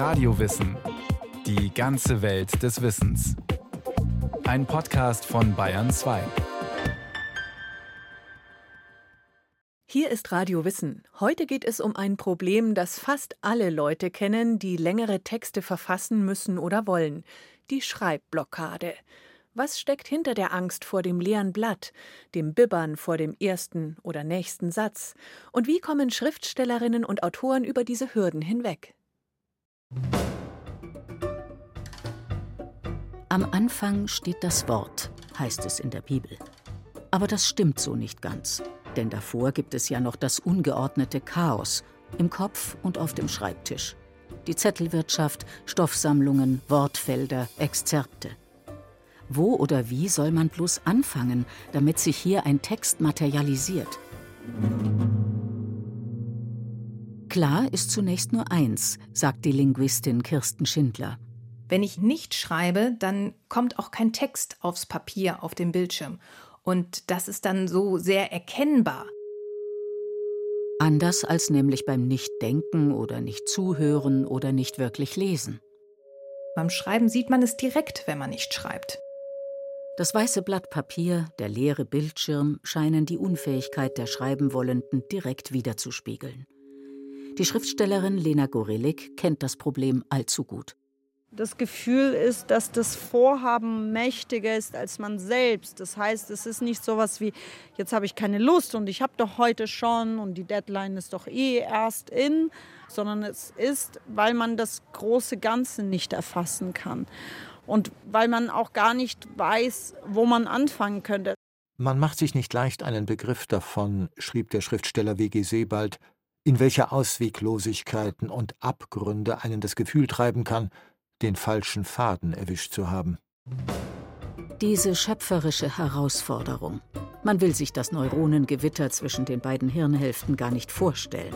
Radiowissen. Die ganze Welt des Wissens. Ein Podcast von Bayern 2. Hier ist Radio Wissen. Heute geht es um ein Problem, das fast alle Leute kennen, die längere Texte verfassen müssen oder wollen. Die Schreibblockade. Was steckt hinter der Angst vor dem leeren Blatt, dem Bibbern vor dem ersten oder nächsten Satz? Und wie kommen Schriftstellerinnen und Autoren über diese Hürden hinweg? Am Anfang steht das Wort, heißt es in der Bibel. Aber das stimmt so nicht ganz, denn davor gibt es ja noch das ungeordnete Chaos im Kopf und auf dem Schreibtisch. Die Zettelwirtschaft, Stoffsammlungen, Wortfelder, Exzerpte. Wo oder wie soll man bloß anfangen, damit sich hier ein Text materialisiert? Klar ist zunächst nur eins, sagt die Linguistin Kirsten Schindler. Wenn ich nicht schreibe, dann kommt auch kein Text aufs Papier, auf dem Bildschirm. Und das ist dann so sehr erkennbar. Anders als nämlich beim Nichtdenken oder Nicht-Zuhören oder nicht wirklich lesen. Beim Schreiben sieht man es direkt, wenn man nicht schreibt. Das weiße Blatt Papier, der leere Bildschirm scheinen die Unfähigkeit der Schreibenwollenden direkt wiederzuspiegeln. Die Schriftstellerin Lena Gorelik kennt das Problem allzu gut. Das Gefühl ist, dass das Vorhaben mächtiger ist als man selbst. Das heißt, es ist nicht so was wie, jetzt habe ich keine Lust und ich habe doch heute schon und die Deadline ist doch eh erst in, sondern es ist, weil man das große Ganze nicht erfassen kann und weil man auch gar nicht weiß, wo man anfangen könnte. Man macht sich nicht leicht einen Begriff davon, schrieb der Schriftsteller W.G. Sebald, in welcher Ausweglosigkeiten und Abgründe einen das Gefühl treiben kann, den falschen Faden erwischt zu haben. Diese schöpferische Herausforderung. Man will sich das Neuronengewitter zwischen den beiden Hirnhälften gar nicht vorstellen.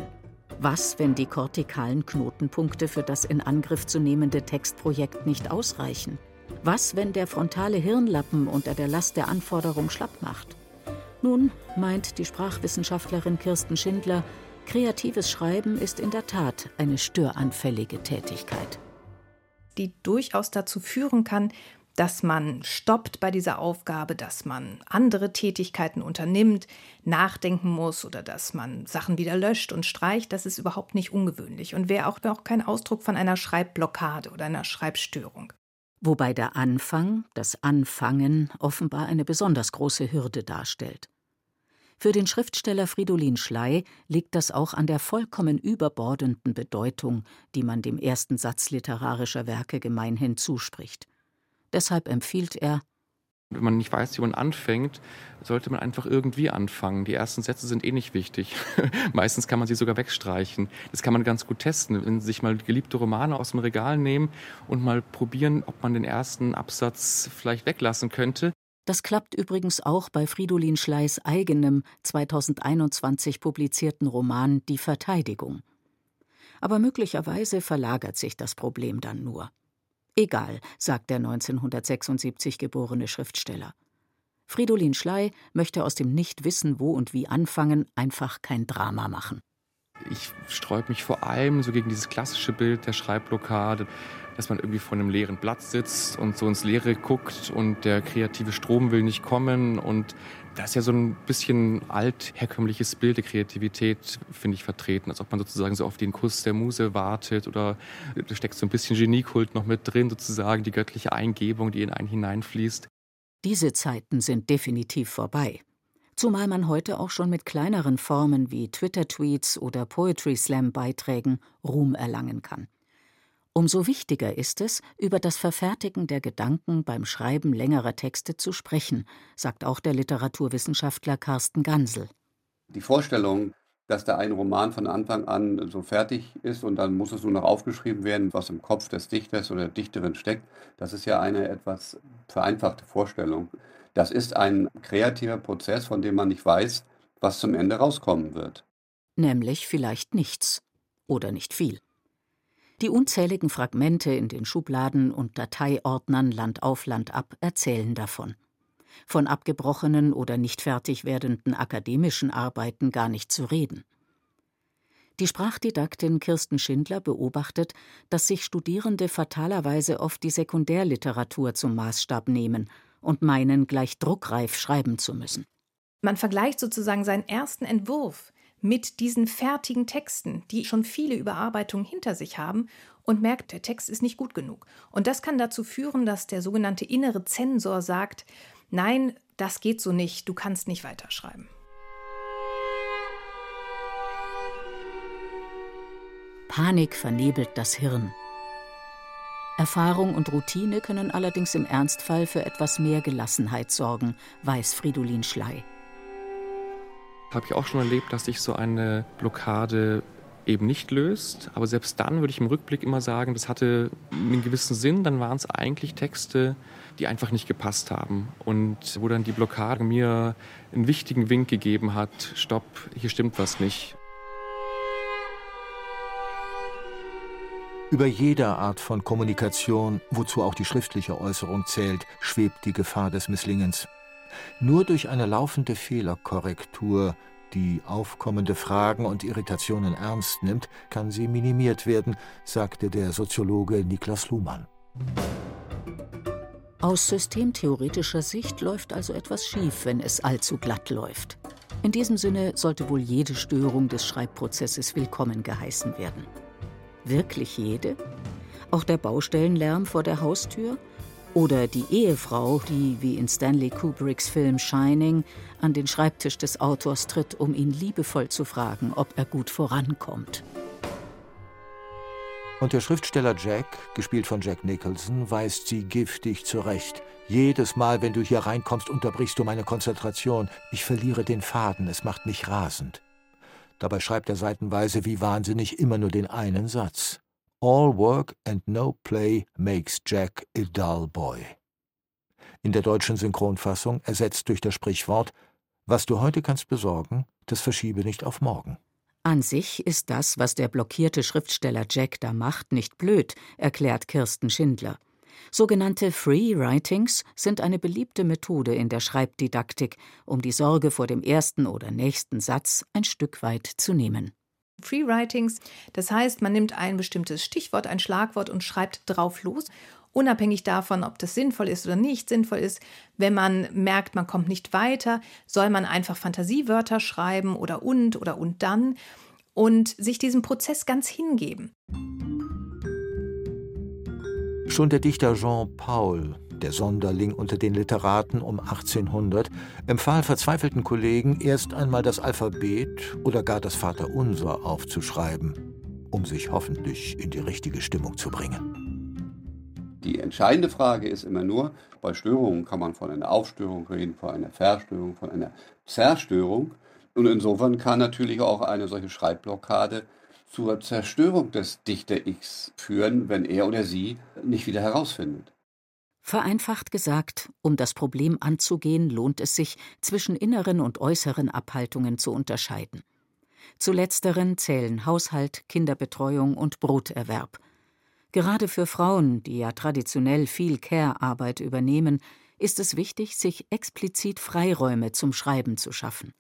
Was, wenn die kortikalen Knotenpunkte für das in Angriff zu nehmende Textprojekt nicht ausreichen? Was, wenn der frontale Hirnlappen unter der Last der Anforderung schlapp macht? Nun, meint die Sprachwissenschaftlerin Kirsten Schindler, kreatives Schreiben ist in der Tat eine störanfällige Tätigkeit. Die durchaus dazu führen kann, dass man stoppt bei dieser Aufgabe, dass man andere Tätigkeiten unternimmt, nachdenken muss oder dass man Sachen wieder löscht und streicht, das ist überhaupt nicht ungewöhnlich und wäre auch, wär auch kein Ausdruck von einer Schreibblockade oder einer Schreibstörung. Wobei der Anfang, das Anfangen, offenbar eine besonders große Hürde darstellt. Für den Schriftsteller Fridolin Schley liegt das auch an der vollkommen überbordenden Bedeutung, die man dem ersten Satz literarischer Werke gemeinhin zuspricht. Deshalb empfiehlt er, wenn man nicht weiß, wie man anfängt, sollte man einfach irgendwie anfangen. Die ersten Sätze sind eh nicht wichtig. Meistens kann man sie sogar wegstreichen. Das kann man ganz gut testen. Wenn sich mal geliebte Romane aus dem Regal nehmen und mal probieren, ob man den ersten Absatz vielleicht weglassen könnte. Das klappt übrigens auch bei Fridolin Schleis eigenem 2021 publizierten Roman Die Verteidigung. Aber möglicherweise verlagert sich das Problem dann nur. Egal, sagt der 1976 geborene Schriftsteller. Fridolin Schley möchte aus dem Nichtwissen, wo und wie anfangen, einfach kein Drama machen. Ich sträube mich vor allem so gegen dieses klassische Bild der Schreibblockade, dass man irgendwie vor einem leeren Blatt sitzt und so ins Leere guckt und der kreative Strom will nicht kommen und da ist ja so ein bisschen altherkömmliches Bild der Kreativität, finde ich, vertreten, als ob man sozusagen so auf den Kuss der Muse wartet oder da steckt so ein bisschen Geniekult noch mit drin, sozusagen die göttliche Eingebung, die in einen hineinfließt. Diese Zeiten sind definitiv vorbei. Zumal man heute auch schon mit kleineren Formen wie Twitter-Tweets oder Poetry Slam-Beiträgen Ruhm erlangen kann. Umso wichtiger ist es, über das Verfertigen der Gedanken beim Schreiben längerer Texte zu sprechen, sagt auch der Literaturwissenschaftler Carsten Gansel. Die Vorstellung, dass da ein Roman von Anfang an so fertig ist und dann muss es nur noch aufgeschrieben werden, was im Kopf des Dichters oder der Dichterin steckt, das ist ja eine etwas vereinfachte Vorstellung. Das ist ein kreativer Prozess, von dem man nicht weiß, was zum Ende rauskommen wird. Nämlich vielleicht nichts oder nicht viel. Die unzähligen Fragmente in den Schubladen und Dateiordnern Land auf Land ab erzählen davon. Von abgebrochenen oder nicht fertig werdenden akademischen Arbeiten gar nicht zu reden. Die Sprachdidaktin Kirsten Schindler beobachtet, dass sich Studierende fatalerweise oft die Sekundärliteratur zum Maßstab nehmen und meinen, gleich druckreif schreiben zu müssen. Man vergleicht sozusagen seinen ersten Entwurf mit diesen fertigen Texten, die schon viele Überarbeitungen hinter sich haben und merkt, der Text ist nicht gut genug. Und das kann dazu führen, dass der sogenannte innere Zensor sagt, nein, das geht so nicht, du kannst nicht weiterschreiben. Panik vernebelt das Hirn. Erfahrung und Routine können allerdings im Ernstfall für etwas mehr Gelassenheit sorgen, weiß Fridolin Schley. Habe ich auch schon erlebt, dass sich so eine Blockade eben nicht löst. Aber selbst dann würde ich im Rückblick immer sagen, das hatte einen gewissen Sinn. Dann waren es eigentlich Texte, die einfach nicht gepasst haben. Und wo dann die Blockade mir einen wichtigen Wink gegeben hat, stopp, hier stimmt was nicht. Über jeder Art von Kommunikation, wozu auch die schriftliche Äußerung zählt, schwebt die Gefahr des Misslingens. Nur durch eine laufende Fehlerkorrektur, die aufkommende Fragen und Irritationen ernst nimmt, kann sie minimiert werden, sagte der Soziologe Niklas Luhmann. Aus systemtheoretischer Sicht läuft also etwas schief, wenn es allzu glatt läuft. In diesem Sinne sollte wohl jede Störung des Schreibprozesses willkommen geheißen werden. Wirklich jede? Auch der Baustellenlärm vor der Haustür? Oder die Ehefrau, die wie in Stanley Kubricks Film Shining an den Schreibtisch des Autors tritt, um ihn liebevoll zu fragen, ob er gut vorankommt. Und der Schriftsteller Jack, gespielt von Jack Nicholson, weist sie giftig zurecht. Jedes Mal, wenn du hier reinkommst, unterbrichst du meine Konzentration. Ich verliere den Faden, es macht mich rasend. Dabei schreibt er seitenweise wie wahnsinnig immer nur den einen Satz. All work and no play makes Jack a dull boy. In der deutschen Synchronfassung ersetzt durch das Sprichwort Was du heute kannst besorgen, das verschiebe nicht auf morgen. An sich ist das, was der blockierte Schriftsteller Jack da macht, nicht blöd, erklärt Kirsten Schindler. Sogenannte Free Writings sind eine beliebte Methode in der Schreibdidaktik, um die Sorge vor dem ersten oder nächsten Satz ein Stück weit zu nehmen. Free Writings, das heißt, man nimmt ein bestimmtes Stichwort, ein Schlagwort und schreibt drauf los, unabhängig davon, ob das sinnvoll ist oder nicht sinnvoll ist. Wenn man merkt, man kommt nicht weiter, soll man einfach Fantasiewörter schreiben oder und oder und dann und sich diesem Prozess ganz hingeben. Schon der Dichter Jean Paul, der Sonderling unter den Literaten um 1800, empfahl verzweifelten Kollegen, erst einmal das Alphabet oder gar das Vaterunser aufzuschreiben, um sich hoffentlich in die richtige Stimmung zu bringen. Die entscheidende Frage ist immer nur, bei Störungen kann man von einer Aufstörung reden, von einer Verstörung, von einer Zerstörung. Und insofern kann natürlich auch eine solche Schreibblockade zur Zerstörung des Dichter X führen, wenn er oder sie nicht wieder herausfindet. Vereinfacht gesagt, um das Problem anzugehen, lohnt es sich, zwischen inneren und äußeren Abhaltungen zu unterscheiden. Zu letzteren zählen Haushalt, Kinderbetreuung und Broterwerb. Gerade für Frauen, die ja traditionell viel Care-Arbeit übernehmen, ist es wichtig, sich explizit Freiräume zum Schreiben zu schaffen.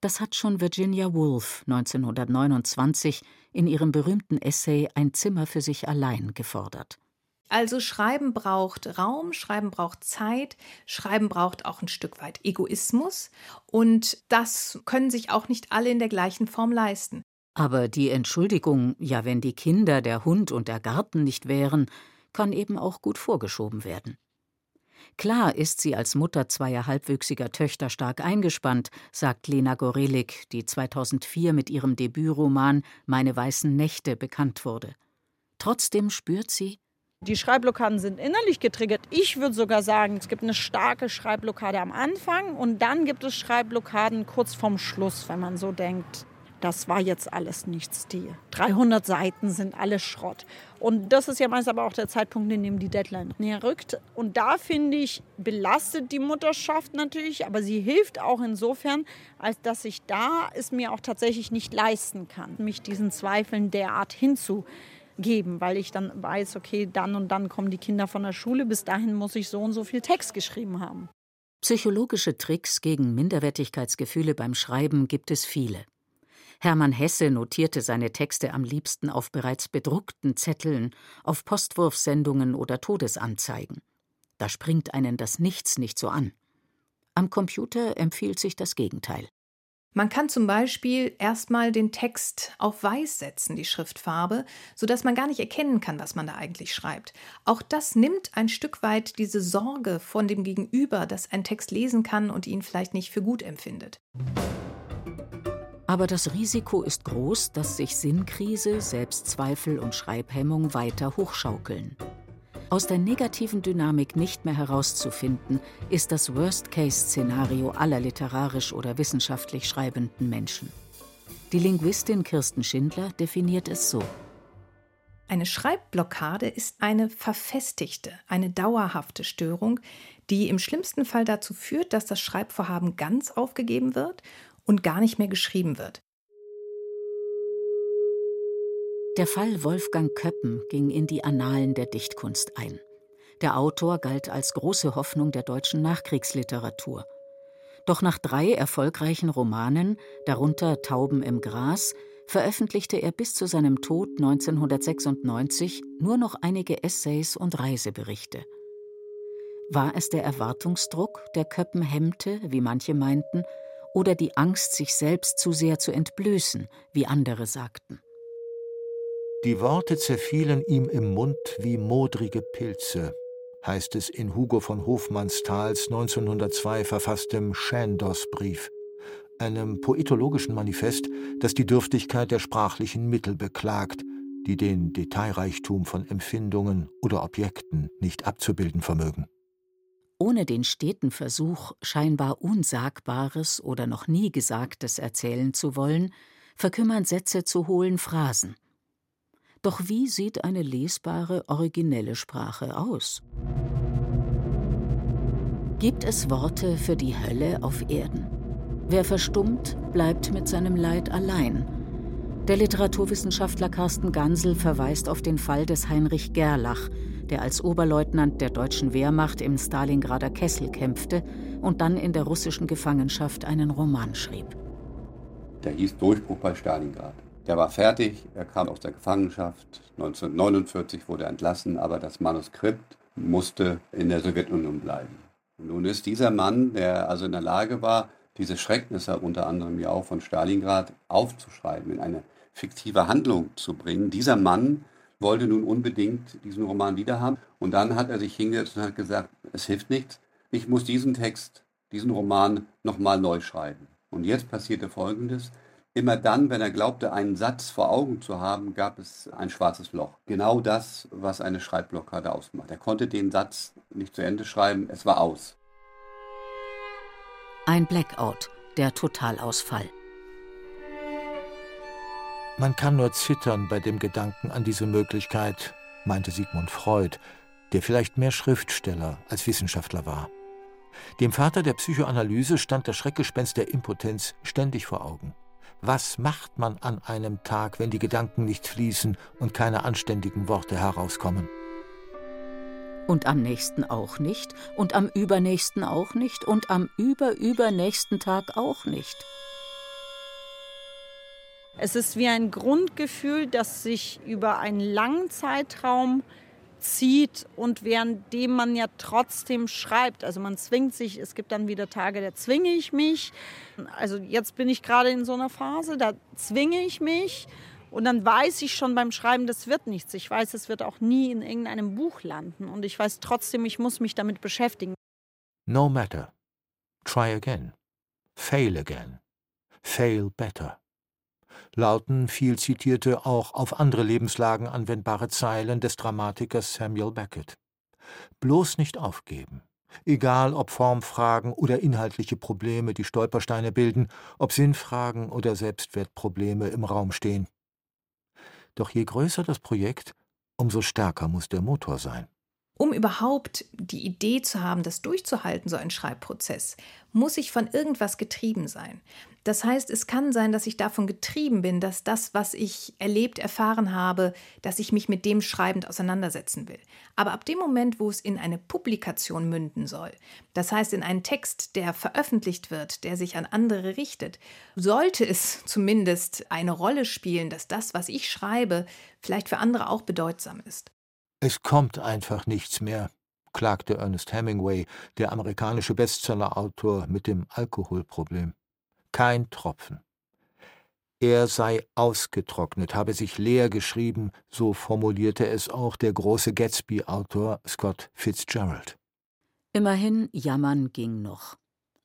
Das hat schon Virginia Woolf 1929 in ihrem berühmten Essay Ein Zimmer für sich allein gefordert. Also Schreiben braucht Raum, Schreiben braucht Zeit, Schreiben braucht auch ein Stück weit Egoismus und das können sich auch nicht alle in der gleichen Form leisten. Aber die Entschuldigung, ja wenn die Kinder, der Hund und der Garten nicht wären, kann eben auch gut vorgeschoben werden. Klar ist sie als Mutter zweier halbwüchsiger Töchter stark eingespannt, sagt Lena Gorelik, die 2004 mit ihrem Debütroman Meine weißen Nächte bekannt wurde. Trotzdem spürt sie, die Schreibblockaden sind innerlich getriggert. Ich würde sogar sagen, es gibt eine starke Schreibblockade am Anfang und dann gibt es Schreibblockaden kurz vorm Schluss, wenn man so denkt, das war jetzt alles nichts. Die 300 Seiten sind alles Schrott. Und das ist ja meist aber auch der Zeitpunkt, in dem die Deadline näher rückt. Und da finde ich, belastet die Mutterschaft natürlich, aber sie hilft auch insofern, als dass ich da es mir auch tatsächlich nicht leisten kann, mich diesen Zweifeln derart hinzugeben, weil ich dann weiß, okay, dann und dann kommen die Kinder von der Schule, bis dahin muss ich so und so viel Text geschrieben haben. Psychologische Tricks gegen Minderwertigkeitsgefühle beim Schreiben gibt es viele. Hermann Hesse notierte seine Texte am liebsten auf bereits bedruckten Zetteln, auf Postwurfsendungen oder Todesanzeigen. Da springt einen das Nichts nicht so an. Am Computer empfiehlt sich das Gegenteil. Man kann zum Beispiel erstmal den Text auf weiß setzen, die Schriftfarbe, sodass man gar nicht erkennen kann, was man da eigentlich schreibt. Auch das nimmt ein Stück weit diese Sorge von dem Gegenüber, dass ein Text lesen kann und ihn vielleicht nicht für gut empfindet. Aber das Risiko ist groß, dass sich Sinnkrise, Selbstzweifel und Schreibhemmung weiter hochschaukeln. Aus der negativen Dynamik nicht mehr herauszufinden, ist das Worst-Case-Szenario aller literarisch oder wissenschaftlich schreibenden Menschen. Die Linguistin Kirsten Schindler definiert es so. Eine Schreibblockade ist eine verfestigte, eine dauerhafte Störung, die im schlimmsten Fall dazu führt, dass das Schreibvorhaben ganz aufgegeben wird und gar nicht mehr geschrieben wird. Der Fall Wolfgang Köppen ging in die Annalen der Dichtkunst ein. Der Autor galt als große Hoffnung der deutschen Nachkriegsliteratur. Doch nach drei erfolgreichen Romanen, darunter Tauben im Gras, veröffentlichte er bis zu seinem Tod 1996 nur noch einige Essays und Reiseberichte. War es der Erwartungsdruck, der Köppen hemmte, wie manche meinten, oder die Angst, sich selbst zu sehr zu entblößen, wie andere sagten? Die Worte zerfielen ihm im Mund wie modrige Pilze, heißt es in Hugo von Hofmannsthals 1902 verfasstem Chandos-Brief, einem poetologischen Manifest, das die Dürftigkeit der sprachlichen Mittel beklagt, die den Detailreichtum von Empfindungen oder Objekten nicht abzubilden vermögen. Ohne den steten Versuch, scheinbar Unsagbares oder noch nie Gesagtes erzählen zu wollen, verkümmern Sätze zu hohlen Phrasen. Doch wie sieht eine lesbare, originelle Sprache aus? Gibt es Worte für die Hölle auf Erden? Wer verstummt, bleibt mit seinem Leid allein. Der Literaturwissenschaftler Carsten Gansel verweist auf den Fall des Heinrich Gerlach, der als Oberleutnant der deutschen Wehrmacht im Stalingrader Kessel kämpfte und dann in der russischen Gefangenschaft einen Roman schrieb. Der hieß Durchbruch bei Stalingrad. Der war fertig, er kam aus der Gefangenschaft. 1949 wurde er entlassen, aber das Manuskript musste in der Sowjetunion bleiben. Und nun ist dieser Mann, der also in der Lage war, diese Schrecknisse unter anderem ja auch von Stalingrad aufzuschreiben, in eine fiktive Handlung zu bringen. Dieser Mann wollte nun unbedingt diesen Roman wiederhaben. Und dann hat er sich hingesetzt und hat gesagt, es hilft nichts, ich muss diesen Text, diesen Roman nochmal neu schreiben. Und jetzt passierte Folgendes. Immer dann, wenn er glaubte, einen Satz vor Augen zu haben, gab es ein schwarzes Loch. Genau das, was eine Schreibblockade ausmacht. Er konnte den Satz nicht zu Ende schreiben, es war aus. Ein Blackout, der Totalausfall. Man kann nur zittern bei dem Gedanken an diese Möglichkeit, meinte Sigmund Freud, der vielleicht mehr Schriftsteller als Wissenschaftler war. Dem Vater der Psychoanalyse stand das Schreckgespenst der Impotenz ständig vor Augen. Was macht man an einem Tag, wenn die Gedanken nicht fließen und keine anständigen Worte herauskommen? Und am nächsten auch nicht, und am übernächsten auch nicht, und am überübernächsten Tag auch nicht. Es ist wie ein Grundgefühl, das sich über einen langen Zeitraum zieht und währenddem man ja trotzdem schreibt. Also man zwingt sich, es gibt dann wieder Tage, da zwinge ich mich. Also jetzt bin ich gerade in so einer Phase, da zwinge ich mich und dann weiß ich schon beim Schreiben, das wird nichts. Ich weiß, es wird auch nie in irgendeinem Buch landen und ich weiß trotzdem, ich muss mich damit beschäftigen. No matter. Try again. Fail again. Fail better lauten viel zitierte, auch auf andere Lebenslagen anwendbare Zeilen des Dramatikers Samuel Beckett. Bloß nicht aufgeben. Egal ob Formfragen oder inhaltliche Probleme die Stolpersteine bilden, ob Sinnfragen oder Selbstwertprobleme im Raum stehen. Doch je größer das Projekt, umso stärker muss der Motor sein. Um überhaupt die Idee zu haben, das durchzuhalten, so ein Schreibprozess, muss ich von irgendwas getrieben sein. Das heißt, es kann sein, dass ich davon getrieben bin, dass das, was ich erlebt, erfahren habe, dass ich mich mit dem schreibend auseinandersetzen will. Aber ab dem Moment, wo es in eine Publikation münden soll, das heißt in einen Text, der veröffentlicht wird, der sich an andere richtet, sollte es zumindest eine Rolle spielen, dass das, was ich schreibe, vielleicht für andere auch bedeutsam ist. Es kommt einfach nichts mehr, klagte Ernest Hemingway, der amerikanische Bestsellerautor mit dem Alkoholproblem. Kein Tropfen. Er sei ausgetrocknet, habe sich leer geschrieben, so formulierte es auch der große Gatsby-Autor Scott Fitzgerald. Immerhin, jammern ging noch.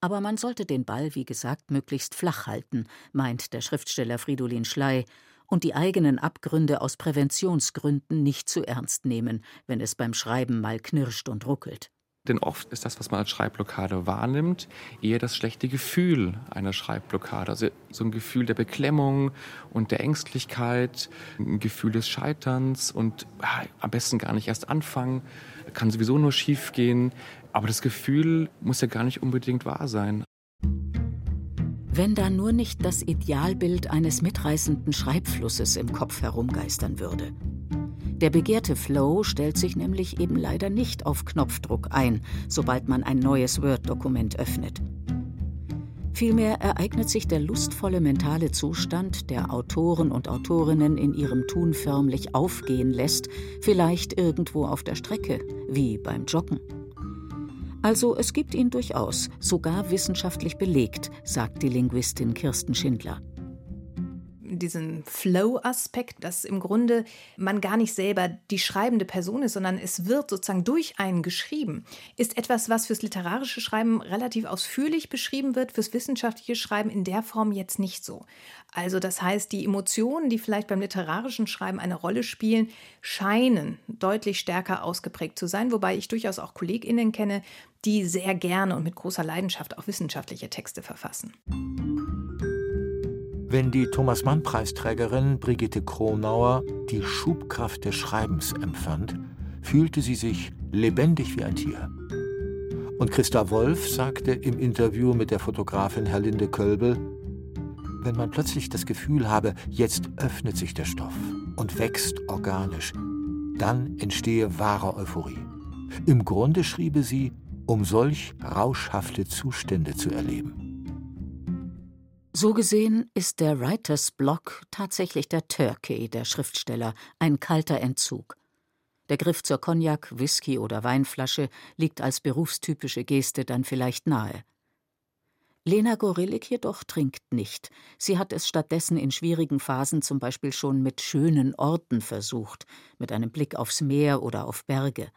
Aber man sollte den Ball, wie gesagt, möglichst flach halten, meint der Schriftsteller Fridolin Schley und die eigenen Abgründe aus Präventionsgründen nicht zu ernst nehmen, wenn es beim Schreiben mal knirscht und ruckelt. Denn oft ist das, was man als Schreibblockade wahrnimmt, eher das schlechte Gefühl einer Schreibblockade. Also so ein Gefühl der Beklemmung und der Ängstlichkeit, ein Gefühl des Scheiterns und ja, am besten gar nicht erst anfangen, kann sowieso nur schief gehen. Aber das Gefühl muss ja gar nicht unbedingt wahr sein. Wenn da nur nicht das Idealbild eines mitreißenden Schreibflusses im Kopf herumgeistern würde. Der begehrte Flow stellt sich nämlich eben leider nicht auf Knopfdruck ein, sobald man ein neues Word-Dokument öffnet. Vielmehr ereignet sich der lustvolle mentale Zustand, der Autoren und Autorinnen in ihrem Tun förmlich aufgehen lässt, vielleicht irgendwo auf der Strecke, wie beim Joggen. Also es gibt ihn durchaus, sogar wissenschaftlich belegt, sagt die Linguistin Kirsten Schindler diesen Flow-Aspekt, dass im Grunde man gar nicht selber die schreibende Person ist, sondern es wird sozusagen durch einen geschrieben, ist etwas, was fürs literarische Schreiben relativ ausführlich beschrieben wird, fürs wissenschaftliche Schreiben in der Form jetzt nicht so. Also das heißt, die Emotionen, die vielleicht beim literarischen Schreiben eine Rolle spielen, scheinen deutlich stärker ausgeprägt zu sein, wobei ich durchaus auch Kolleginnen kenne, die sehr gerne und mit großer Leidenschaft auch wissenschaftliche Texte verfassen. Wenn die Thomas-Mann-Preisträgerin Brigitte Kronauer die Schubkraft des Schreibens empfand, fühlte sie sich lebendig wie ein Tier. Und Christa Wolf sagte im Interview mit der Fotografin Herlinde Kölbel, wenn man plötzlich das Gefühl habe, jetzt öffnet sich der Stoff und wächst organisch, dann entstehe wahre Euphorie. Im Grunde schriebe sie, um solch rauschhafte Zustände zu erleben. So gesehen ist der Writers Block tatsächlich der Turkey der Schriftsteller, ein kalter Entzug. Der Griff zur Cognac, Whisky oder Weinflasche liegt als berufstypische Geste dann vielleicht nahe. Lena Gorillik jedoch trinkt nicht. Sie hat es stattdessen in schwierigen Phasen zum Beispiel schon mit schönen Orten versucht, mit einem Blick aufs Meer oder auf Berge.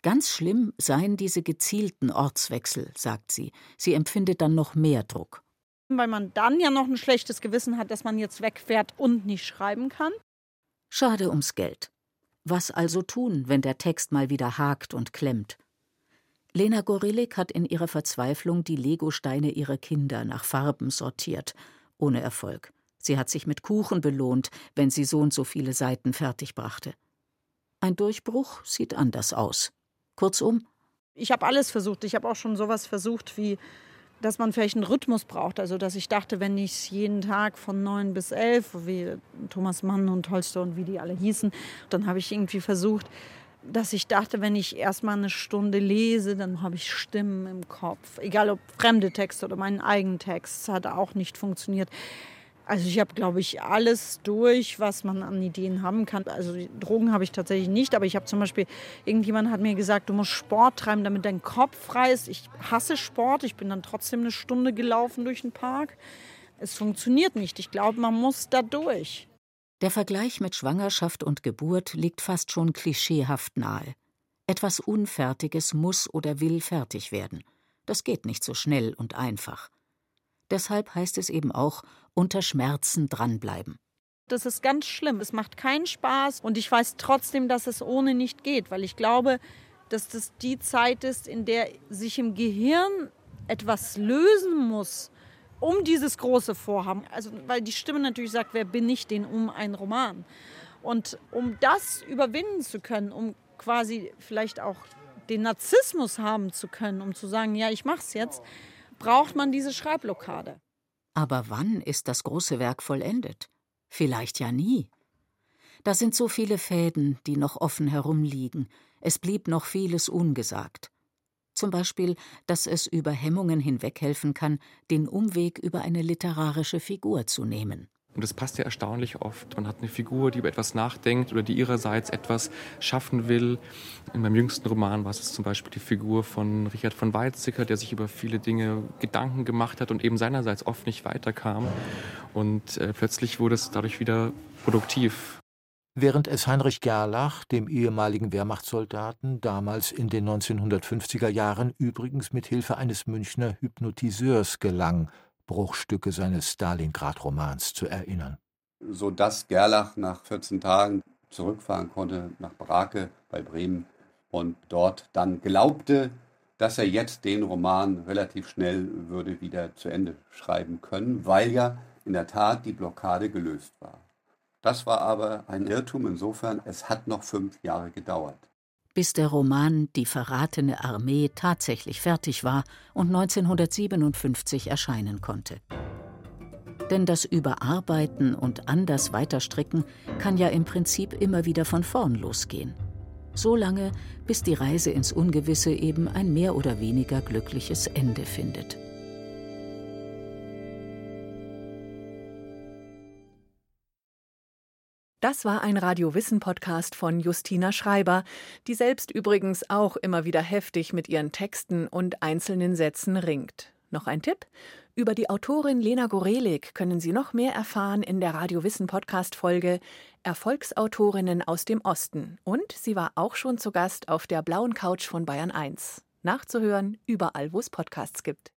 Ganz schlimm seien diese gezielten Ortswechsel, sagt sie. Sie empfindet dann noch mehr Druck weil man dann ja noch ein schlechtes Gewissen hat, dass man jetzt wegfährt und nicht schreiben kann. Schade ums Geld. Was also tun, wenn der Text mal wieder hakt und klemmt? Lena Gorillik hat in ihrer Verzweiflung die Legosteine ihrer Kinder nach Farben sortiert, ohne Erfolg. Sie hat sich mit Kuchen belohnt, wenn sie so und so viele Seiten fertigbrachte. Ein Durchbruch sieht anders aus. Kurzum, ich habe alles versucht. Ich habe auch schon sowas versucht wie dass man vielleicht einen Rhythmus braucht. Also dass ich dachte, wenn ich es jeden Tag von neun bis elf, wie Thomas Mann und Tolstoi und wie die alle hießen, dann habe ich irgendwie versucht, dass ich dachte, wenn ich erstmal eine Stunde lese, dann habe ich Stimmen im Kopf. Egal ob fremde Texte oder meinen eigenen Text, hat auch nicht funktioniert. Also ich habe, glaube ich, alles durch, was man an Ideen haben kann. Also Drogen habe ich tatsächlich nicht, aber ich habe zum Beispiel, irgendjemand hat mir gesagt, du musst Sport treiben, damit dein Kopf frei ist. Ich hasse Sport, ich bin dann trotzdem eine Stunde gelaufen durch den Park. Es funktioniert nicht. Ich glaube, man muss da durch. Der Vergleich mit Schwangerschaft und Geburt liegt fast schon klischeehaft nahe. Etwas Unfertiges muss oder will fertig werden. Das geht nicht so schnell und einfach. Deshalb heißt es eben auch, unter Schmerzen dranbleiben. Das ist ganz schlimm. Es macht keinen Spaß und ich weiß trotzdem, dass es ohne nicht geht, weil ich glaube, dass das die Zeit ist, in der sich im Gehirn etwas lösen muss, um dieses große Vorhaben. Also, weil die Stimme natürlich sagt, wer bin ich denn um einen Roman? Und um das überwinden zu können, um quasi vielleicht auch den Narzissmus haben zu können, um zu sagen, ja, ich mach's jetzt, braucht man diese Schreibblockade. Aber wann ist das große Werk vollendet? Vielleicht ja nie. Da sind so viele Fäden, die noch offen herumliegen. Es blieb noch vieles ungesagt. Zum Beispiel, dass es über Hemmungen hinweg helfen kann, den Umweg über eine literarische Figur zu nehmen. Und das passt ja erstaunlich oft. Man hat eine Figur, die über etwas nachdenkt oder die ihrerseits etwas schaffen will. In meinem jüngsten Roman war es zum Beispiel die Figur von Richard von Weizsäcker, der sich über viele Dinge Gedanken gemacht hat und eben seinerseits oft nicht weiterkam. Und äh, plötzlich wurde es dadurch wieder produktiv. Während es Heinrich Gerlach, dem ehemaligen Wehrmachtssoldaten, damals in den 1950er Jahren übrigens mit Hilfe eines Münchner Hypnotiseurs gelang, Bruchstücke seines Stalingrad-Romans zu erinnern. Sodass Gerlach nach 14 Tagen zurückfahren konnte nach Brake bei Bremen und dort dann glaubte, dass er jetzt den Roman relativ schnell würde wieder zu Ende schreiben können, weil ja in der Tat die Blockade gelöst war. Das war aber ein Irrtum insofern, es hat noch fünf Jahre gedauert bis der Roman Die verratene Armee tatsächlich fertig war und 1957 erscheinen konnte. Denn das Überarbeiten und anders weiterstricken kann ja im Prinzip immer wieder von vorn losgehen. So lange, bis die Reise ins Ungewisse eben ein mehr oder weniger glückliches Ende findet. Das war ein Radio Wissen Podcast von Justina Schreiber, die selbst übrigens auch immer wieder heftig mit ihren Texten und einzelnen Sätzen ringt. Noch ein Tipp? Über die Autorin Lena Gorelik können Sie noch mehr erfahren in der Radio Wissen Podcast Folge Erfolgsautorinnen aus dem Osten. Und sie war auch schon zu Gast auf der blauen Couch von Bayern 1. Nachzuhören überall, wo es Podcasts gibt.